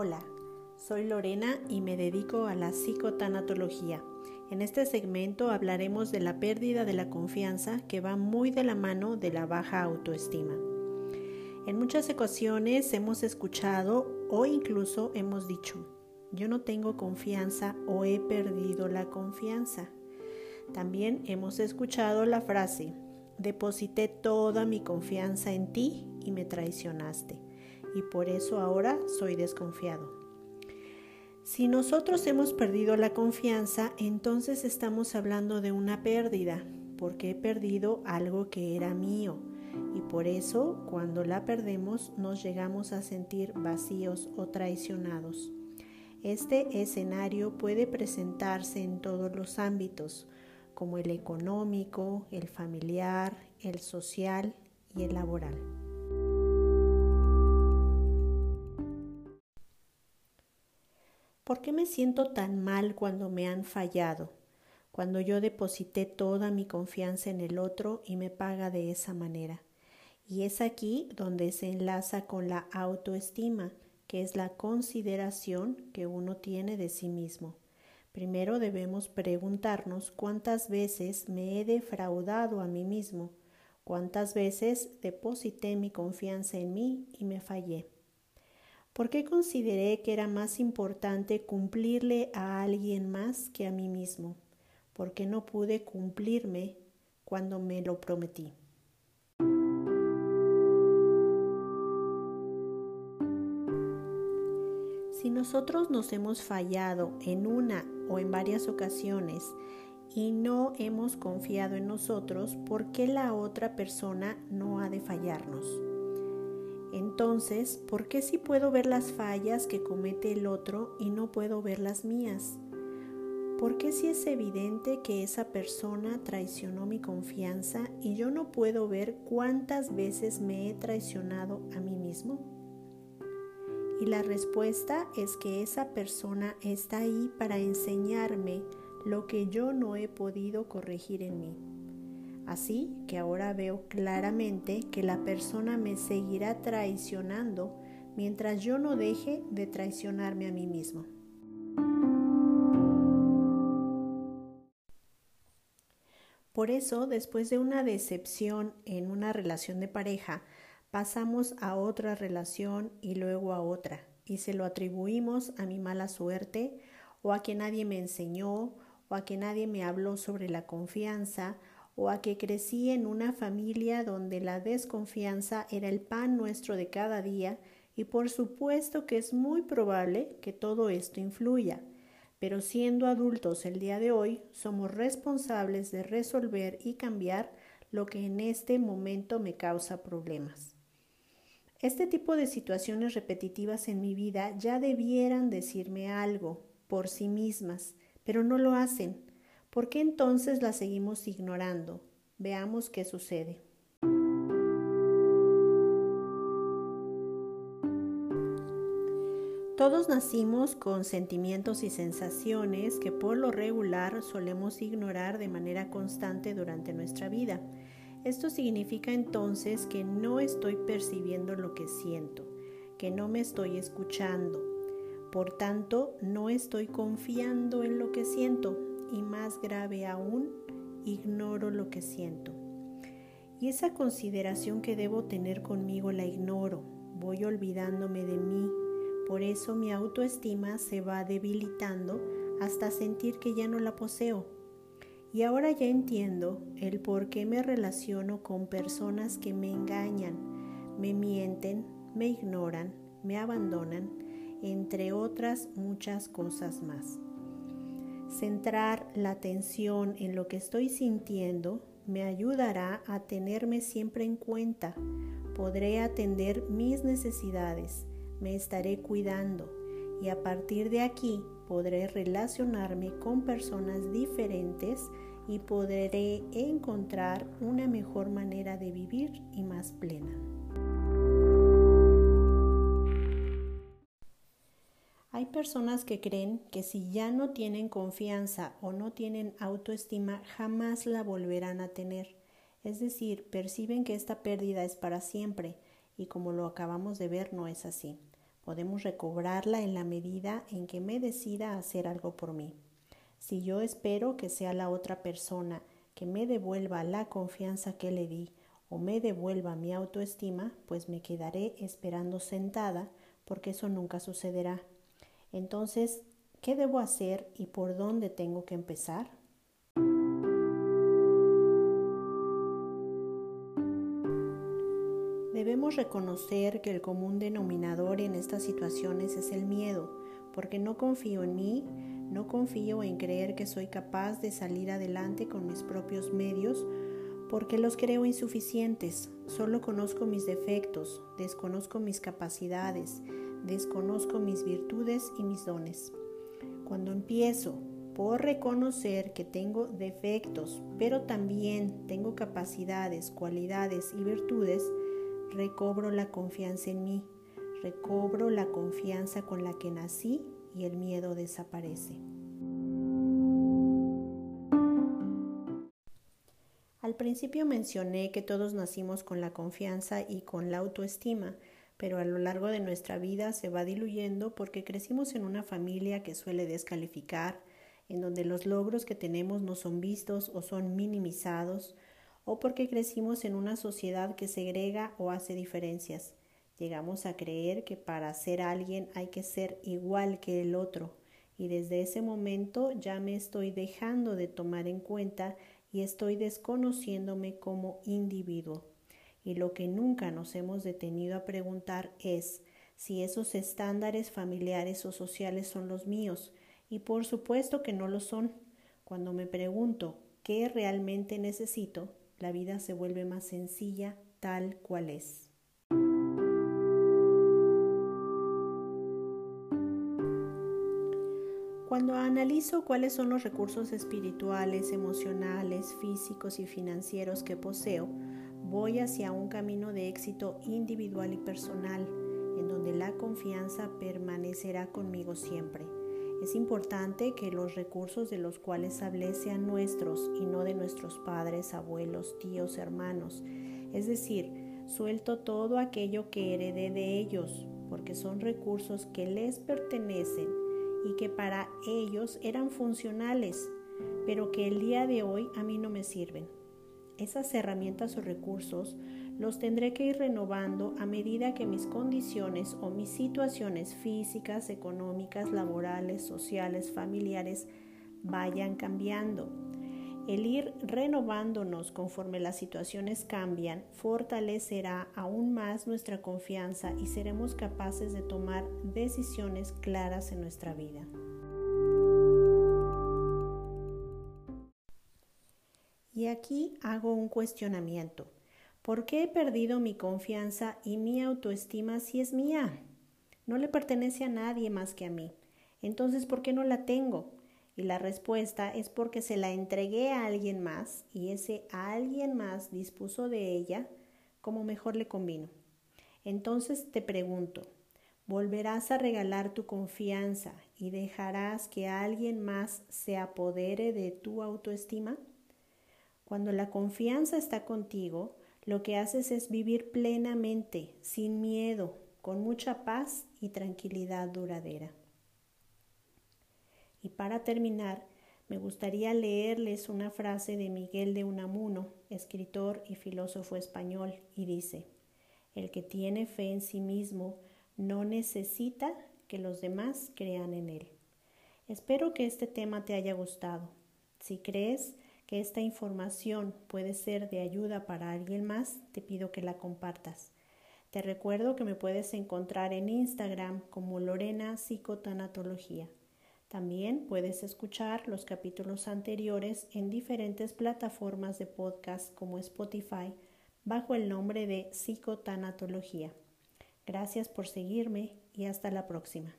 Hola, soy Lorena y me dedico a la psicotanatología. En este segmento hablaremos de la pérdida de la confianza que va muy de la mano de la baja autoestima. En muchas ocasiones hemos escuchado o incluso hemos dicho, yo no tengo confianza o he perdido la confianza. También hemos escuchado la frase, deposité toda mi confianza en ti y me traicionaste, y por eso ahora soy desconfiado. Si nosotros hemos perdido la confianza, entonces estamos hablando de una pérdida, porque he perdido algo que era mío, y por eso cuando la perdemos nos llegamos a sentir vacíos o traicionados. Este escenario puede presentarse en todos los ámbitos, como el económico, el familiar, el social y el laboral. ¿Por qué me siento tan mal cuando me han fallado? Cuando yo deposité toda mi confianza en el otro y me paga de esa manera. Y es aquí donde se enlaza con la autoestima, que es la consideración que uno tiene de sí mismo. Primero debemos preguntarnos cuántas veces me he defraudado a mí mismo, cuántas veces deposité mi confianza en mí y me fallé. ¿Por qué consideré que era más importante cumplirle a alguien más que a mí mismo? ¿Por qué no pude cumplirme cuando me lo prometí? Si nosotros nos hemos fallado en una o en varias ocasiones y no hemos confiado en nosotros, ¿por qué la otra persona no ha de fallarnos? Entonces, ¿por qué si puedo ver las fallas que comete el otro y no puedo ver las mías? ¿Por qué si es evidente que esa persona traicionó mi confianza y yo no puedo ver cuántas veces me he traicionado a mí mismo? Y la respuesta es que esa persona está ahí para enseñarme lo que yo no he podido corregir en mí. Así que ahora veo claramente que la persona me seguirá traicionando mientras yo no deje de traicionarme a mí mismo. Por eso, después de una decepción en una relación de pareja, pasamos a otra relación y luego a otra, y se lo atribuimos a mi mala suerte, o a que nadie me enseñó, o a que nadie me habló sobre la confianza, o a que crecí en una familia donde la desconfianza era el pan nuestro de cada día, y por supuesto que es muy probable que todo esto influya. Pero siendo adultos el día de hoy, somos responsables de resolver y cambiar lo que en este momento me causa problemas. Este tipo de situaciones repetitivas en mi vida ya debieran decirme algo por sí mismas, pero no lo hacen. ¿Por qué entonces las seguimos ignorando? Veamos qué sucede. Todos nacimos con sentimientos y sensaciones que por lo regular solemos ignorar de manera constante durante nuestra vida. Esto significa entonces que no estoy percibiendo lo que siento, que no me estoy escuchando. Por tanto, no estoy confiando en lo que siento y más grave aún, ignoro lo que siento. Y esa consideración que debo tener conmigo la ignoro, voy olvidándome de mí. Por eso mi autoestima se va debilitando hasta sentir que ya no la poseo y ahora ya entiendo el por qué me relaciono con personas que me engañan, me mienten, me ignoran, me abandonan, entre otras muchas cosas más. Centrar la atención en lo que estoy sintiendo me ayudará a tenerme siempre en cuenta. Podré atender mis necesidades, me estaré cuidando y a partir de aquí podré relacionarme con personas diferentes y podré encontrar una mejor manera de vivir y más plena. Personas que creen que si ya no tienen confianza o no tienen autoestima, jamás la volverán a tener. Es decir, perciben que esta pérdida es para siempre y como lo acabamos de ver no es así. Podemos recobrarla en la medida en que me decida hacer algo por mí. Si yo espero que sea la otra persona que me devuelva la confianza que le di o me devuelva mi autoestima, pues me quedaré esperando sentada porque eso nunca sucederá. Entonces, ¿qué debo hacer y por dónde tengo que empezar? Debemos reconocer que el común denominador en estas situaciones es el miedo, porque no confío en mí, no confío en creer que soy capaz de salir adelante con mis propios medios, porque los creo insuficientes, solo conozco mis defectos, desconozco mis capacidades, desconozco mis virtudes y mis dones. Cuando empiezo por reconocer que tengo defectos, pero también tengo capacidades, cualidades y virtudes, recobro la confianza en mí, recobro la confianza con la que nací y el miedo desaparece. Al principio mencioné que todos nacimos con la confianza y con la autoestima, pero a lo largo de nuestra vida se va diluyendo porque crecimos en una familia que suele descalificar, en donde los logros que tenemos no son vistos o son minimizados, o porque crecimos en una sociedad que segrega o hace diferencias. Llegamos a creer que para ser alguien hay que ser igual que el otro, y desde ese momento ya me estoy dejando de tomar en cuenta y estoy desconociéndome como individuo. Y lo que nunca nos hemos detenido a preguntar es si esos estándares familiares o sociales son los míos, y por supuesto que no lo son. Cuando me pregunto qué realmente necesito, la vida se vuelve más sencilla tal cual es. Cuando analizo cuáles son los recursos espirituales, emocionales, físicos y financieros que poseo, voy hacia un camino de éxito individual y personal, en donde la confianza permanecerá conmigo siempre. Es importante que los recursos de los cuales hablé sean nuestros y no de nuestros padres, abuelos, tíos, hermanos. Es decir, suelto todo aquello que heredé de ellos, porque son recursos que les pertenecen y que para ellos eran funcionales, pero que el día de hoy a mí no me sirven. Esas herramientas o recursos los tendré que ir renovando a medida que mis condiciones o mis situaciones físicas, económicas, laborales, sociales, familiares vayan cambiando. El ir renovándonos conforme las situaciones cambian fortalecerá aún más nuestra confianza y seremos capaces de tomar decisiones claras en nuestra vida. Y aquí hago un cuestionamiento. ¿Por qué he perdido mi confianza y mi autoestima si es mía? No le pertenece a nadie más que a mí. Entonces, ¿por qué no la tengo? Y la respuesta es porque se la entregué a alguien más y ese alguien más dispuso de ella como mejor le convino. Entonces te pregunto, ¿volverás a regalar tu confianza y dejarás que alguien más se apodere de tu autoestima? Cuando la confianza está contigo, lo que haces es vivir plenamente, sin miedo, con mucha paz y tranquilidad duradera. Y para terminar, me gustaría leerles una frase de Miguel de Unamuno, escritor y filósofo español, y dice, El que tiene fe en sí mismo no necesita que los demás crean en él. Espero que este tema te haya gustado. Si crees que esta información puede ser de ayuda para alguien más, te pido que la compartas. Te recuerdo que me puedes encontrar en Instagram como Lorena Psicotanatología. También puedes escuchar los capítulos anteriores en diferentes plataformas de podcast como Spotify bajo el nombre de Psicotanatología. Gracias por seguirme y hasta la próxima.